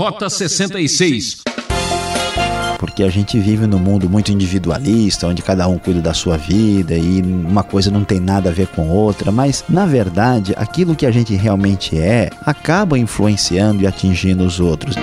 Rota 66 porque a gente vive num mundo muito individualista, onde cada um cuida da sua vida e uma coisa não tem nada a ver com outra, mas na verdade, aquilo que a gente realmente é acaba influenciando e atingindo os outros.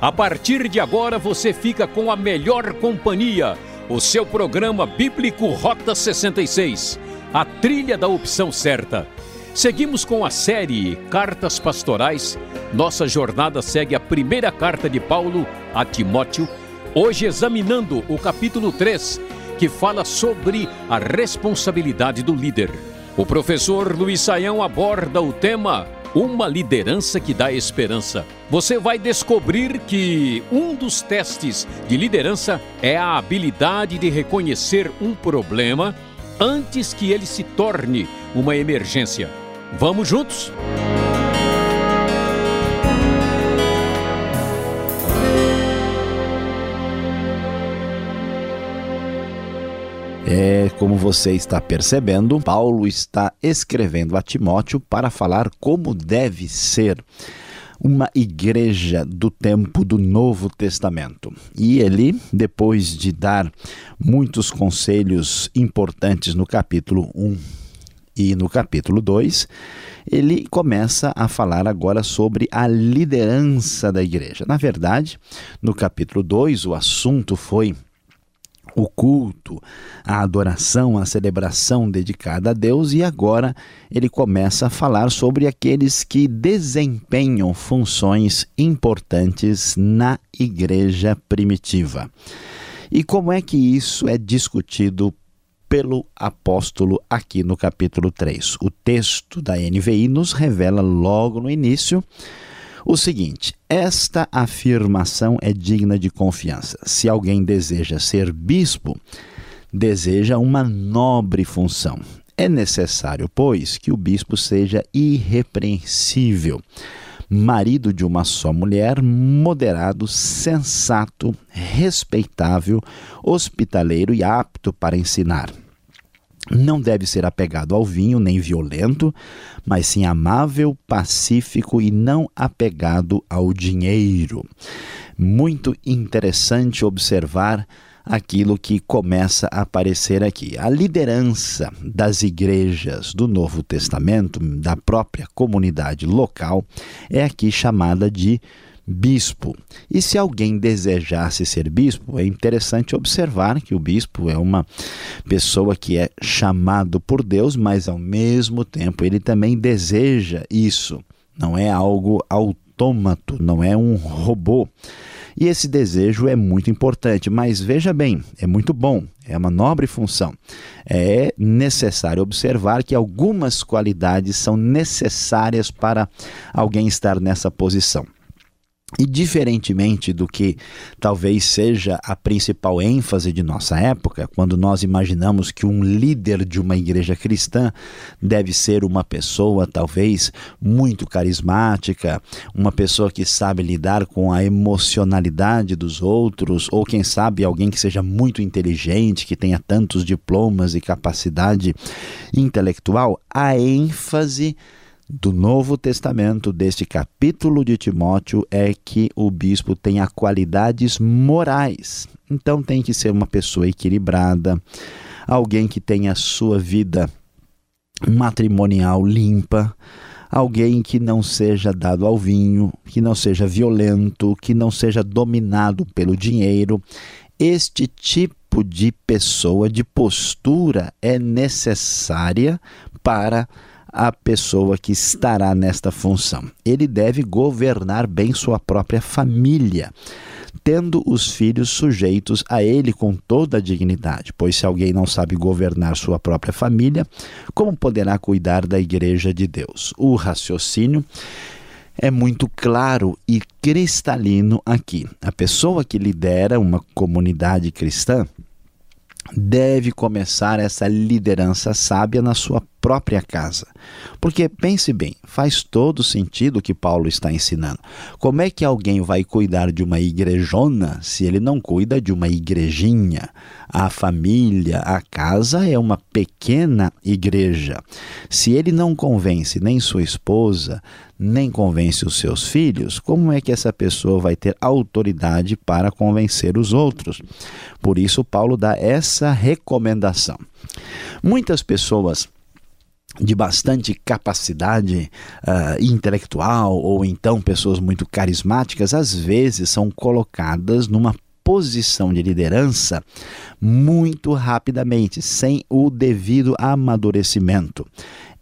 A partir de agora você fica com a melhor companhia o seu programa bíblico Rota 66, a trilha da opção certa. Seguimos com a série Cartas Pastorais. Nossa jornada segue a primeira carta de Paulo a Timóteo, hoje examinando o capítulo 3, que fala sobre a responsabilidade do líder. O professor Luiz Saião aborda o tema uma liderança que dá esperança. Você vai descobrir que um dos testes de liderança é a habilidade de reconhecer um problema antes que ele se torne uma emergência. Vamos juntos? É, como você está percebendo, Paulo está escrevendo a Timóteo para falar como deve ser uma igreja do tempo do Novo Testamento. E ele, depois de dar muitos conselhos importantes no capítulo 1 e no capítulo 2, ele começa a falar agora sobre a liderança da igreja. Na verdade, no capítulo 2, o assunto foi o culto, a adoração, a celebração dedicada a Deus, e agora ele começa a falar sobre aqueles que desempenham funções importantes na igreja primitiva. E como é que isso é discutido pelo apóstolo aqui no capítulo 3? O texto da NVI nos revela logo no início o seguinte: esta afirmação é digna de confiança. Se alguém deseja ser bispo, deseja uma nobre função. É necessário, pois, que o bispo seja irrepreensível, marido de uma só mulher, moderado, sensato, respeitável, hospitaleiro e apto para ensinar não deve ser apegado ao vinho, nem violento, mas sim amável, pacífico e não apegado ao dinheiro. Muito interessante observar aquilo que começa a aparecer aqui. A liderança das igrejas do Novo Testamento, da própria comunidade local, é aqui chamada de bispo. E se alguém desejasse ser bispo, é interessante observar que o bispo é uma pessoa que é chamado por Deus, mas ao mesmo tempo ele também deseja isso. Não é algo autômato, não é um robô. E esse desejo é muito importante, mas veja bem, é muito bom, é uma nobre função. É necessário observar que algumas qualidades são necessárias para alguém estar nessa posição. E diferentemente do que talvez seja a principal ênfase de nossa época, quando nós imaginamos que um líder de uma igreja cristã deve ser uma pessoa talvez muito carismática, uma pessoa que sabe lidar com a emocionalidade dos outros, ou quem sabe alguém que seja muito inteligente, que tenha tantos diplomas e capacidade intelectual, a ênfase do Novo Testamento, deste capítulo de Timóteo, é que o bispo tenha qualidades morais. Então tem que ser uma pessoa equilibrada, alguém que tenha sua vida matrimonial limpa, alguém que não seja dado ao vinho, que não seja violento, que não seja dominado pelo dinheiro. Este tipo de pessoa, de postura, é necessária para a pessoa que estará nesta função. Ele deve governar bem sua própria família, tendo os filhos sujeitos a ele com toda a dignidade, pois se alguém não sabe governar sua própria família, como poderá cuidar da igreja de Deus? O raciocínio é muito claro e cristalino aqui. A pessoa que lidera uma comunidade cristã deve começar essa liderança sábia na sua própria casa. Porque pense bem, faz todo sentido o que Paulo está ensinando. Como é que alguém vai cuidar de uma igrejona se ele não cuida de uma igrejinha? A família, a casa é uma pequena igreja. Se ele não convence nem sua esposa, nem convence os seus filhos, como é que essa pessoa vai ter autoridade para convencer os outros? Por isso, Paulo dá essa recomendação. Muitas pessoas de bastante capacidade uh, intelectual ou então pessoas muito carismáticas, às vezes são colocadas numa posição de liderança muito rapidamente, sem o devido amadurecimento.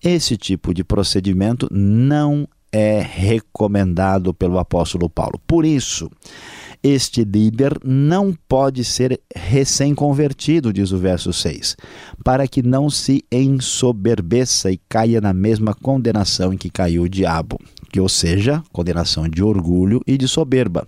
Esse tipo de procedimento não é recomendado pelo apóstolo Paulo. Por isso, este líder não pode ser recém-convertido, diz o verso 6, para que não se ensoberbeça e caia na mesma condenação em que caiu o diabo, que ou seja, condenação de orgulho e de soberba.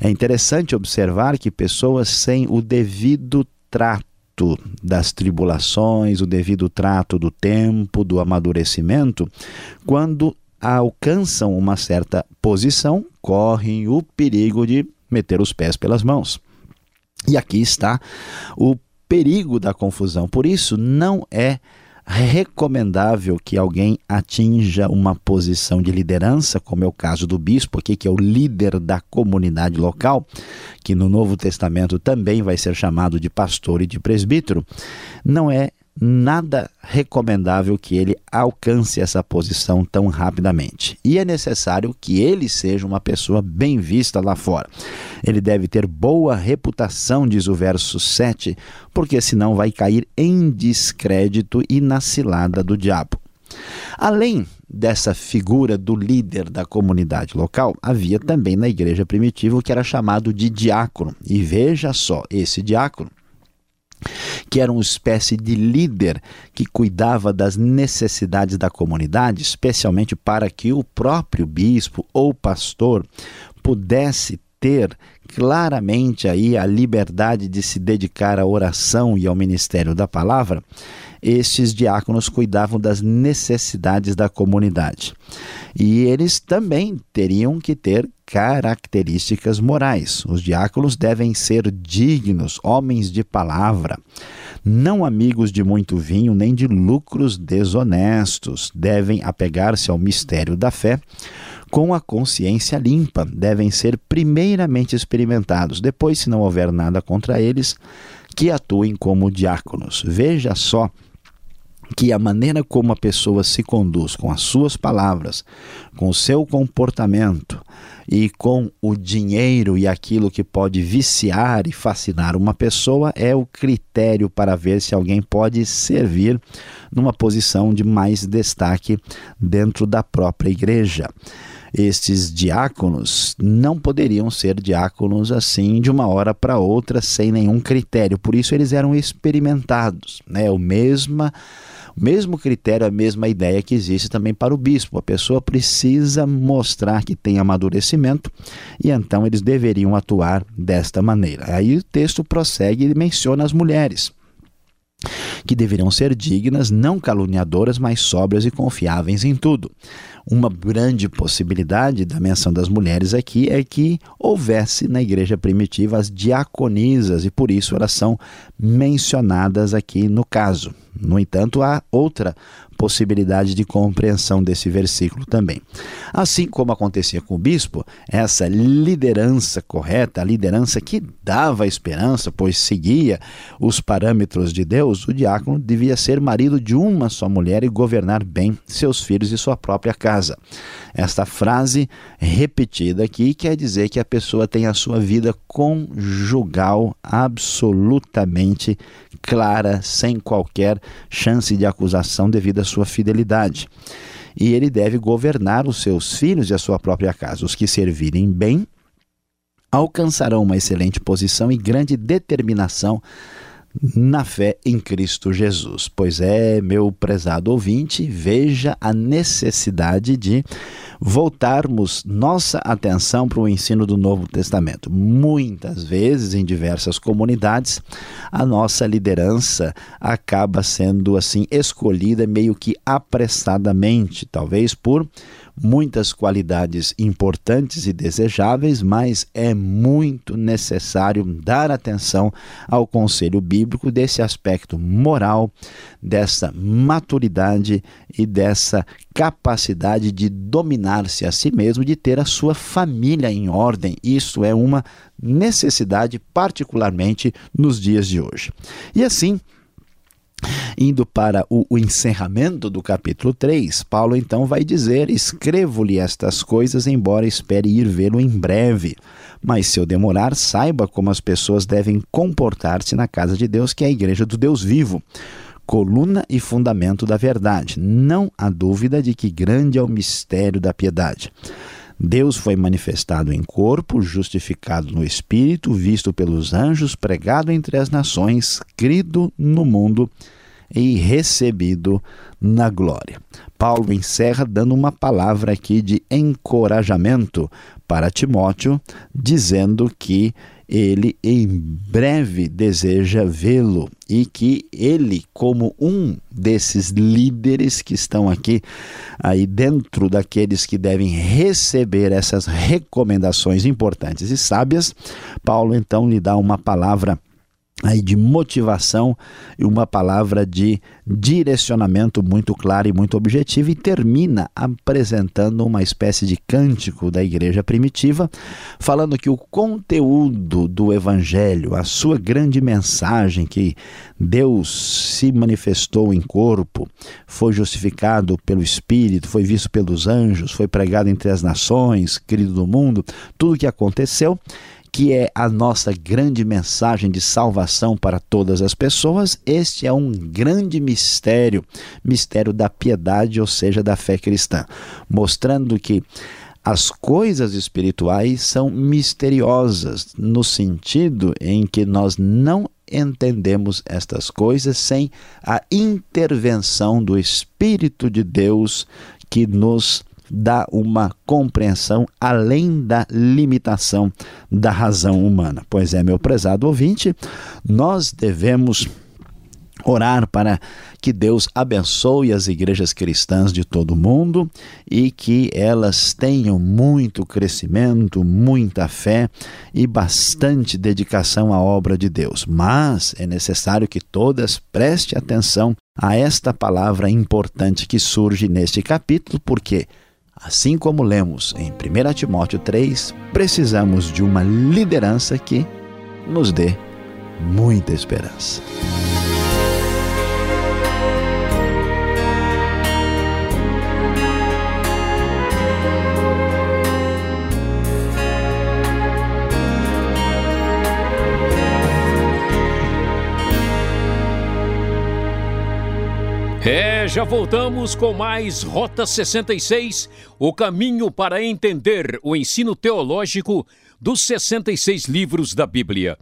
É interessante observar que pessoas sem o devido trato das tribulações, o devido trato do tempo, do amadurecimento, quando alcançam uma certa posição, correm o perigo de meter os pés pelas mãos. E aqui está o perigo da confusão. Por isso, não é recomendável que alguém atinja uma posição de liderança, como é o caso do bispo aqui, que é o líder da comunidade local, que no Novo Testamento também vai ser chamado de pastor e de presbítero. Não é nada recomendável que ele alcance essa posição tão rapidamente. E é necessário que ele seja uma pessoa bem vista lá fora. Ele deve ter boa reputação, diz o verso 7, porque senão vai cair em descrédito e na cilada do diabo. Além dessa figura do líder da comunidade local, havia também na igreja primitiva o que era chamado de diácono. E veja só, esse diácono que era uma espécie de líder que cuidava das necessidades da comunidade, especialmente para que o próprio bispo ou pastor pudesse ter claramente aí a liberdade de se dedicar à oração e ao ministério da palavra, estes diáconos cuidavam das necessidades da comunidade. E eles também teriam que ter características morais. Os diáconos devem ser dignos, homens de palavra, não amigos de muito vinho nem de lucros desonestos. Devem apegar-se ao mistério da fé com a consciência limpa. Devem ser primeiramente experimentados. Depois, se não houver nada contra eles, que atuem como diáconos. Veja só que a maneira como a pessoa se conduz com as suas palavras, com o seu comportamento e com o dinheiro e aquilo que pode viciar e fascinar uma pessoa é o critério para ver se alguém pode servir numa posição de mais destaque dentro da própria igreja estes diáconos não poderiam ser diáconos assim de uma hora para outra sem nenhum critério. Por isso eles eram experimentados, né? O mesma o mesmo critério, a mesma ideia que existe também para o bispo. A pessoa precisa mostrar que tem amadurecimento e então eles deveriam atuar desta maneira. Aí o texto prossegue e menciona as mulheres que deveriam ser dignas, não caluniadoras, mas sóbrias e confiáveis em tudo. Uma grande possibilidade da menção das mulheres aqui é que houvesse na igreja primitiva as diaconisas e por isso elas são mencionadas aqui no caso. No entanto, há outra possibilidade de compreensão desse versículo também. Assim como acontecia com o bispo, essa liderança correta, a liderança que dava esperança, pois seguia os parâmetros de Deus, o diácono devia ser marido de uma só mulher e governar bem seus filhos e sua própria casa. Esta frase repetida aqui quer dizer que a pessoa tem a sua vida conjugal absolutamente clara, sem qualquer chance de acusação devido à sua fidelidade. E ele deve governar os seus filhos e a sua própria casa. Os que servirem bem alcançarão uma excelente posição e grande determinação na fé em Cristo Jesus. Pois é, meu prezado ouvinte, veja a necessidade de voltarmos nossa atenção para o ensino do Novo Testamento. Muitas vezes, em diversas comunidades, a nossa liderança acaba sendo assim escolhida meio que apressadamente, talvez por muitas qualidades importantes e desejáveis, mas é muito necessário dar atenção ao conselho bíblico desse aspecto moral, dessa maturidade e dessa capacidade de dominar-se a si mesmo, de ter a sua família em ordem. Isso é uma necessidade, particularmente nos dias de hoje. E assim, Indo para o, o, encerramento do capítulo 3, Paulo então vai dizer: Escrevo-lhe estas coisas, embora espere ir vê-lo em breve. Mas se eu demorar, saiba como as pessoas devem comportar-se na casa de Deus, que é a igreja do Deus vivo. Coluna e fundamento da verdade. Não há dúvida de que grande é o mistério da piedade. Deus foi manifestado em corpo, justificado no espírito, visto pelos anjos, pregado entre as nações, crido no mundo e recebido na glória. Paulo encerra dando uma palavra aqui de encorajamento para Timóteo, dizendo que ele em breve deseja vê-lo e que ele, como um desses líderes que estão aqui, aí dentro daqueles que devem receber essas recomendações importantes e sábias, Paulo então lhe dá uma palavra aí de motivação e uma palavra de direcionamento muito clara e muito objetiva e termina apresentando uma espécie de cântico da igreja primitiva, falando que o conteúdo do evangelho, a sua grande mensagem que Deus se manifestou em corpo, foi justificado pelo Espírito, foi visto pelos anjos, foi pregado entre as nações, querido do mundo, tudo o que aconteceu que é a nossa grande mensagem de salvação para todas as pessoas, este é um grande mistério, mistério da piedade, ou seja, da fé cristã, mostrando que as coisas espirituais são misteriosas, no sentido em que nós não entendemos estas coisas sem a intervenção do Espírito de Deus que nos dá uma compreensão além da limitação da razão humana. Pois é, meu prezado ouvinte, nós devemos orar para que Deus abençoe as igrejas cristãs de todo o mundo e que elas tenham muito crescimento, muita fé e bastante dedicação à obra de Deus. Mas é necessário que todas prestem atenção a esta palavra importante que surge neste capítulo, porque Assim como lemos em 1 Timóteo 3, precisamos de uma liderança que nos dê muita esperança. É, já voltamos com mais Rota 66, o caminho para entender o ensino teológico dos 66 livros da Bíblia.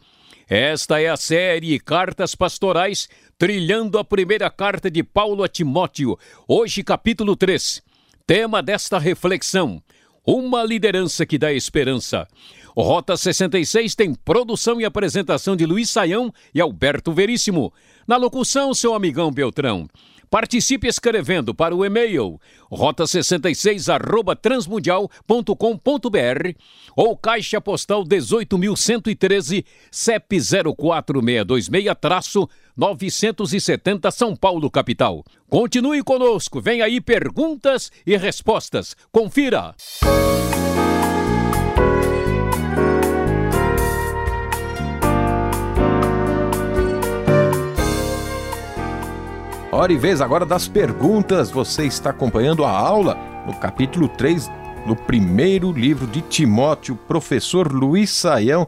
Esta é a série Cartas Pastorais, trilhando a primeira carta de Paulo a Timóteo, hoje capítulo 3. Tema desta reflexão: Uma liderança que dá esperança. Rota 66 tem produção e apresentação de Luiz Saião e Alberto Veríssimo. Na locução, seu amigão Beltrão. Participe escrevendo para o e-mail rota66@transmundial.com.br ou caixa postal 18113 CEP 04626-970 São Paulo capital. Continue conosco, vem aí perguntas e respostas. Confira. Hora e vez agora das perguntas. Você está acompanhando a aula no capítulo 3, no primeiro livro de Timóteo, professor Luiz Saião.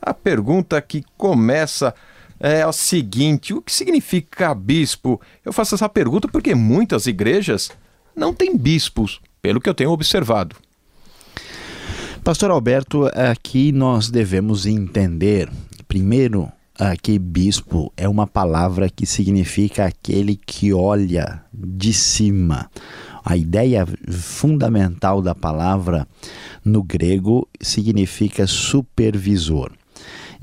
A pergunta que começa é a seguinte: o que significa bispo? Eu faço essa pergunta porque muitas igrejas não têm bispos, pelo que eu tenho observado. Pastor Alberto, aqui nós devemos entender, primeiro, que bispo é uma palavra que significa aquele que olha de cima. A ideia fundamental da palavra no grego significa supervisor.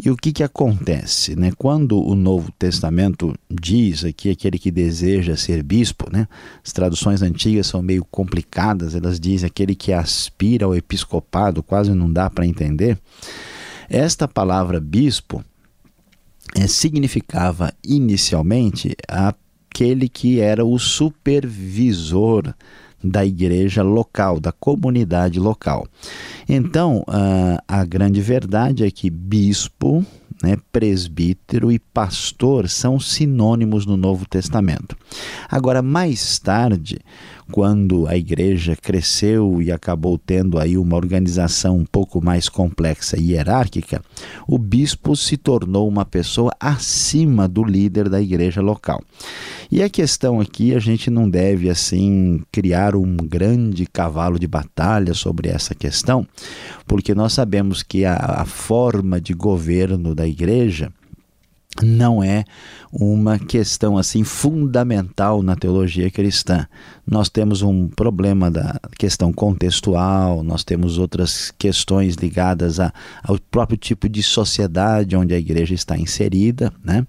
E o que, que acontece? Né? Quando o Novo Testamento diz aqui aquele que deseja ser bispo, né? as traduções antigas são meio complicadas, elas dizem aquele que aspira ao episcopado, quase não dá para entender. Esta palavra bispo é, significava inicialmente aquele que era o supervisor da igreja local, da comunidade local. Então, a, a grande verdade é que bispo, né, presbítero e pastor são sinônimos no Novo Testamento. Agora, mais tarde, quando a igreja cresceu e acabou tendo aí uma organização um pouco mais complexa e hierárquica, o bispo se tornou uma pessoa acima do líder da igreja local. E a questão aqui, a gente não deve assim criar um grande cavalo de batalha sobre essa questão, porque nós sabemos que a, a forma de governo da igreja não é uma questão assim fundamental na teologia cristã. Nós temos um problema da questão contextual, nós temos outras questões ligadas a, ao próprio tipo de sociedade onde a igreja está inserida, né?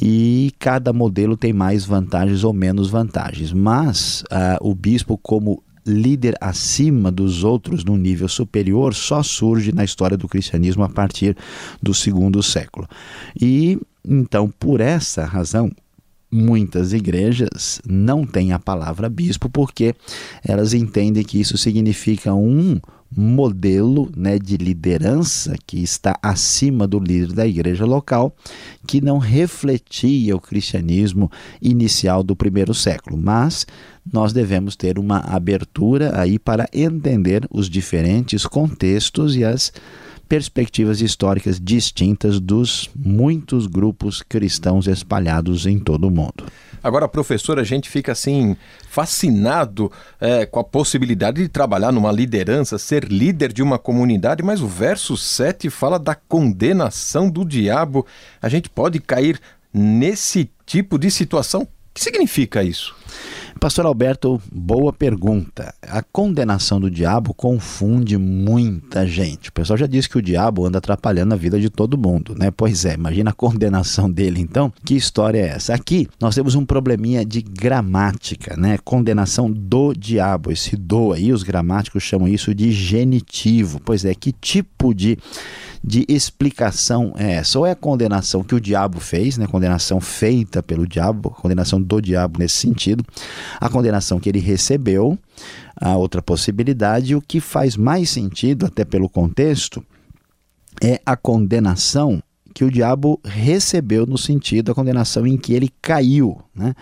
E cada modelo tem mais vantagens ou menos vantagens. Mas uh, o bispo como líder acima dos outros num nível superior só surge na história do cristianismo a partir do segundo século. E então, por essa razão, muitas igrejas não têm a palavra bispo porque elas entendem que isso significa um modelo né, de liderança que está acima do líder da igreja local, que não refletia o cristianismo inicial do primeiro século. Mas nós devemos ter uma abertura aí para entender os diferentes contextos e as perspectivas históricas distintas dos muitos grupos cristãos espalhados em todo o mundo. Agora, professor, a gente fica assim fascinado é, com a possibilidade de trabalhar numa liderança, ser líder de uma comunidade, mas o verso 7 fala da condenação do diabo. A gente pode cair nesse tipo de situação? O que significa isso? Pastor Alberto, boa pergunta. A condenação do diabo confunde muita gente. O pessoal já disse que o diabo anda atrapalhando a vida de todo mundo, né? Pois é, imagina a condenação dele então. Que história é essa? Aqui nós temos um probleminha de gramática, né? Condenação do diabo. Esse do aí, os gramáticos chamam isso de genitivo. Pois é, que tipo de de explicação é essa? Ou é a condenação que o diabo fez, né? condenação feita pelo diabo, condenação do diabo nesse sentido, a condenação que ele recebeu, a outra possibilidade, o que faz mais sentido, até pelo contexto, é a condenação que o diabo recebeu no sentido da condenação em que ele caiu. Né?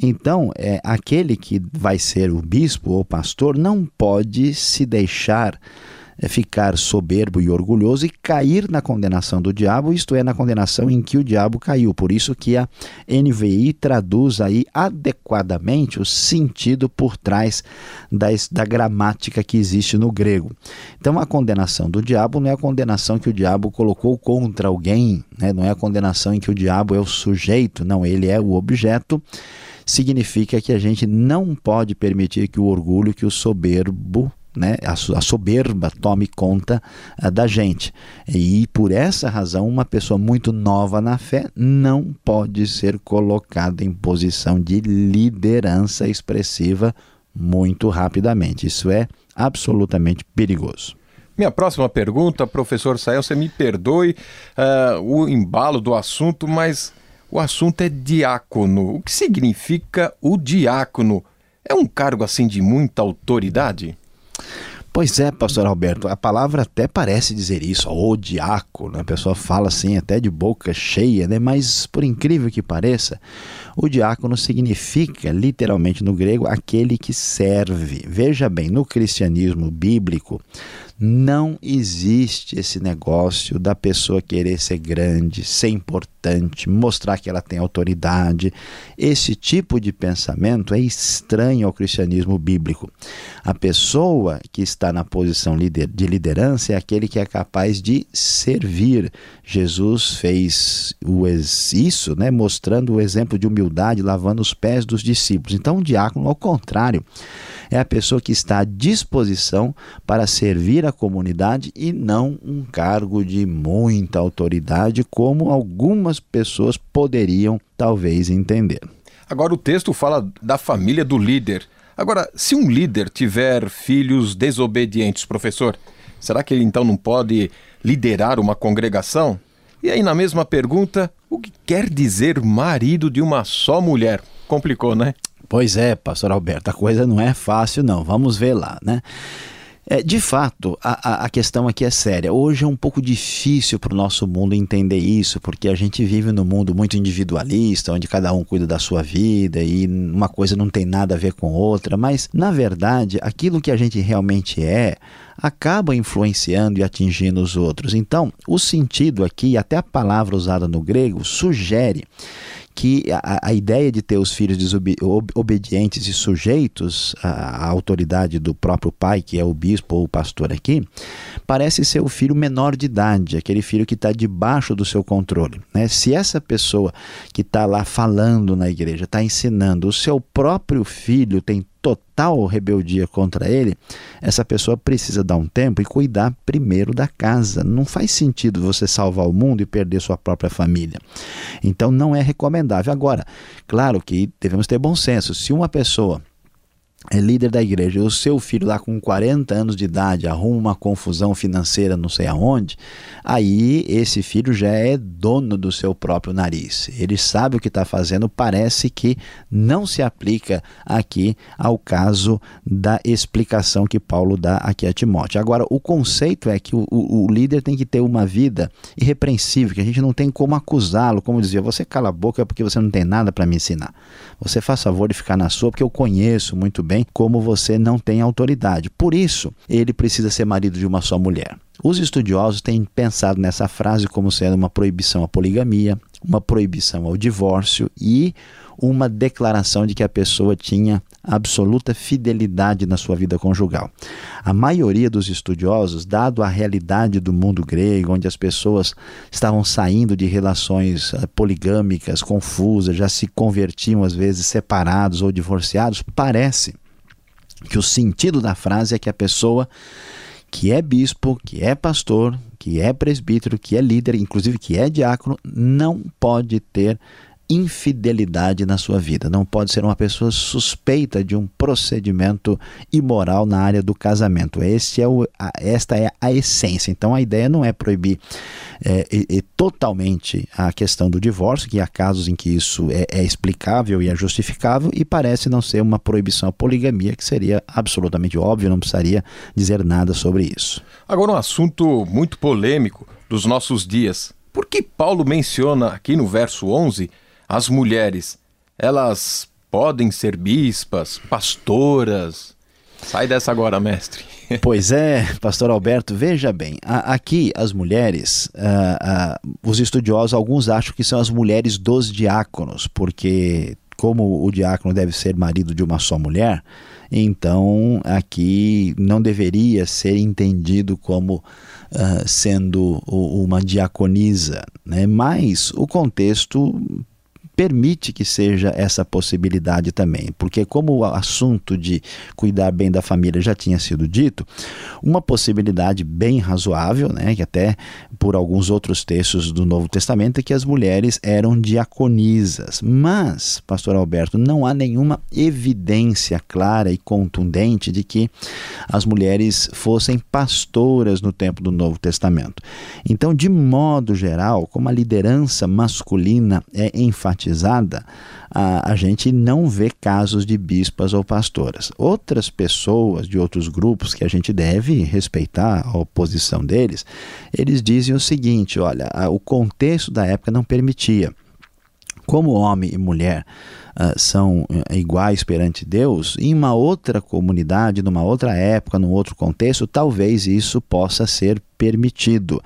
Então, é, aquele que vai ser o bispo ou pastor não pode se deixar ficar soberbo e orgulhoso e cair na condenação do diabo, isto é, na condenação em que o diabo caiu. Por isso que a NVI traduz aí adequadamente o sentido por trás da, da gramática que existe no grego. Então, a condenação do diabo não é a condenação que o diabo colocou contra alguém, né? não é a condenação em que o diabo é o sujeito, não, ele é o objeto significa que a gente não pode permitir que o orgulho, que o soberbo né, a, soberba tome conta uh, da gente. E por essa razão, uma pessoa muito nova na fé não pode ser colocada em posição de liderança expressiva muito rapidamente. Isso é absolutamente perigoso. Minha próxima pergunta, professor Sael, você me perdoe uh, o embalo do assunto, mas o assunto é diácono. O que significa o diácono? É um cargo assim de muita autoridade? Pois é, pastor Alberto, a palavra até parece dizer isso, o diácono, né? a pessoa fala assim até de boca cheia, né? mas por incrível que pareça, o diácono significa literalmente no grego aquele que serve. Veja bem, no cristianismo bíblico, Não existe esse negócio da pessoa querer ser grande, ser importante, mostrar que ela tem autoridade. Esse tipo de pensamento é estranho ao cristianismo bíblico. A pessoa que está na posição de liderança é aquele que é capaz de servir. Jesus fez isso, né, mostrando o exemplo de humildade, lavando os pés dos discípulos. Então, o diácono, ao contrário, é a pessoa que está à disposição para servir a comunidade e não um cargo de muita autoridade, como algumas pessoas poderiam talvez entender. Agora, o texto fala da família do líder. Agora, se um líder tiver filhos desobedientes, professor, será que ele então não pode liderar uma congregação? E aí, na mesma pergunta, o que quer dizer marido de uma só mulher? Complicou, né? Pois é, pastor Alberto, a coisa não é fácil, não. Vamos ver lá, né? É, de fato, a, a questão aqui é séria. Hoje é um pouco difícil para o nosso mundo entender isso, porque a gente vive num mundo muito individualista, onde cada um cuida da sua vida e uma coisa não tem nada a ver com outra. Mas, na verdade, aquilo que a gente realmente é acaba influenciando e atingindo os outros. Então, o sentido aqui, até a palavra usada no grego, sugere que a, a, ideia de ter os filhos obedientes e sujeitos à, à, autoridade do próprio pai, que é o bispo ou o pastor aqui, parece ser o filho menor de idade, aquele filho que está debaixo do seu controle. Né? Se essa pessoa que está lá falando na igreja, está ensinando, o seu próprio filho tem total rebeldia contra ele, essa pessoa precisa dar um tempo e cuidar primeiro da casa. Não faz sentido você salvar o mundo e perder sua própria família. Então não é recomendável. Agora, claro que devemos ter bom senso. Se uma pessoa é líder da igreja, o seu filho lá com 40 anos de idade arruma uma confusão financeira não sei aonde, aí esse filho já é dono do seu próprio nariz. Ele sabe o que está fazendo, parece que não se aplica aqui ao caso da explicação que Paulo dá aqui a Timóteo. Agora, o conceito é que o, o, líder tem que ter uma vida irrepreensível, que a gente não tem como acusá-lo, como dizia, você cala a boca porque você não tem nada para me ensinar. Você faz favor de ficar na sua, porque eu conheço muito bem como você não tem autoridade. Por isso, ele precisa ser marido de uma só mulher. Os estudiosos têm pensado nessa frase como sendo uma proibição à poligamia, uma proibição ao divórcio e uma declaração de que a pessoa tinha absoluta fidelidade na sua vida conjugal. A maioria dos estudiosos, dado a realidade do mundo grego, onde as pessoas estavam saindo de relações eh, poligâmicas, confusas, já se convertiam às vezes separados ou divorciados, parece que o sentido da frase é que a pessoa que é bispo, que é pastor, que é presbítero, que é líder, inclusive que é diácono, não pode ter infidelidade na sua vida. Não pode ser uma pessoa suspeita de um procedimento imoral na área do casamento. É o, a, esta é a essência. Então a ideia não é proibir é, totalmente a questão do divórcio, que há casos em que isso é, é explicável e é justificável, e parece não ser uma proibição à poligamia, que seria absolutamente óbvio, não precisaria dizer nada sobre isso. Agora, um assunto muito polêmico dos nossos dias. Por que Paulo menciona aqui no verso 11 as mulheres, elas podem ser bispas, pastoras. Sai dessa agora, mestre. Pois é, pastor Alberto, veja bem, aqui as mulheres, uh, uh, os estudiosos, alguns acham que são as mulheres dos diáconos, porque como o diácono deve ser marido de uma só mulher, então aqui não deveria ser entendido como uh, sendo uma diaconisa, né? mas o contexto permite que seja essa possibilidade também, porque como o assunto de cuidar bem da família já tinha sido dito, uma possibilidade bem razoável, né, que até por alguns outros textos do Novo Testamento é que as mulheres eram diaconisas, mas, pastor Alberto, não há nenhuma evidência clara e contundente de que as mulheres fossem pastoras no tempo do Novo Testamento. Então, de modo geral, como a liderança masculina é enfatizada a, a gente não vê casos de bispas ou pastoras. Outras pessoas de outros grupos que a gente deve respeitar a oposição deles, eles dizem o seguinte: olha, a, o contexto da época não permitia. Como homem e mulher uh, são uh, iguais perante Deus, em uma outra comunidade, numa outra época, num outro contexto, talvez isso possa ser permitido.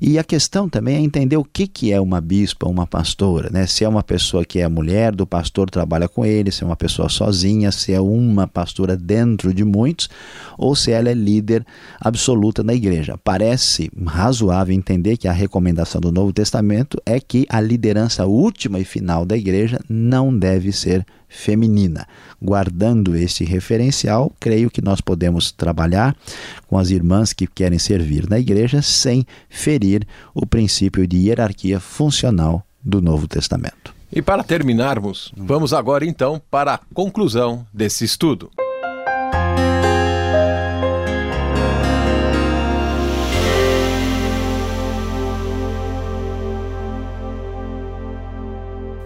E a questão também é entender o que, que é uma bispa, uma pastora, né? Se é uma pessoa que é mulher do pastor, trabalha com ele, se é uma pessoa sozinha, se é uma pastora dentro de muitos, ou se ela é líder absoluta na igreja. Parece razoável entender que a recomendação do Novo Testamento é que a liderança última e final da igreja não deve ser feminina. Guardando esse referencial, creio que nós podemos trabalhar com as irmãs que querem servir na igreja sem ferir o princípio de hierarquia funcional do Novo Testamento. E para terminarmos, vamos agora então para a conclusão desse estudo.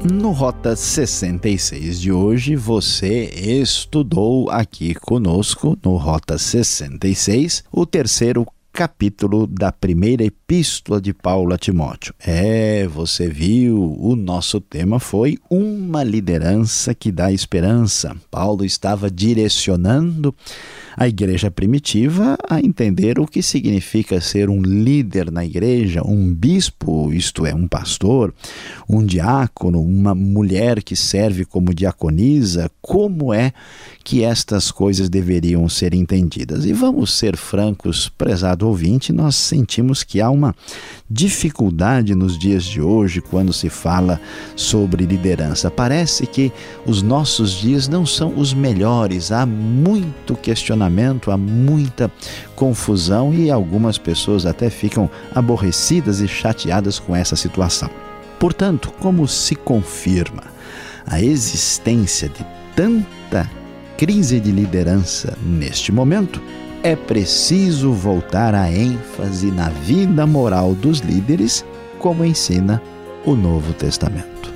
No Rota 66 de hoje, você estudou aqui conosco, no Rota 66, o terceiro capítulo da primeira epístola de Paulo a Timóteo. É, você viu, o nosso tema foi uma liderança que dá esperança. Paulo estava direcionando a igreja primitiva a entender o que significa ser um líder na igreja, um bispo, isto é, um pastor, um diácono, uma mulher que serve como diaconisa, como é que estas coisas deveriam ser entendidas. E vamos ser francos, prezado ouvinte, nós sentimos que há uma dificuldade nos dias de hoje quando se fala sobre liderança. Parece que os nossos dias não são os melhores, há muito questionamento, há muita confusão e algumas pessoas até ficam aborrecidas e chateadas com essa situação. Portanto, como se confirma a existência de tanta crise de liderança neste momento? É preciso voltar a ênfase na vida moral dos líderes, como ensina o Novo Testamento.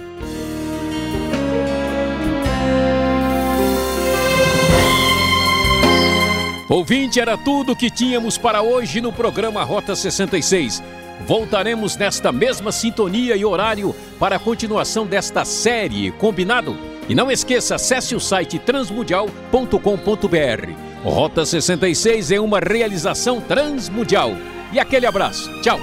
Ouvinte, era tudo o que tínhamos para hoje no programa Rota 66. Voltaremos nesta mesma sintonia e horário para a continuação desta série, combinado? E não esqueça, acesse o site transmundial.com.br Rota 66 é uma realização transmundial. E aquele abraço. Tchau.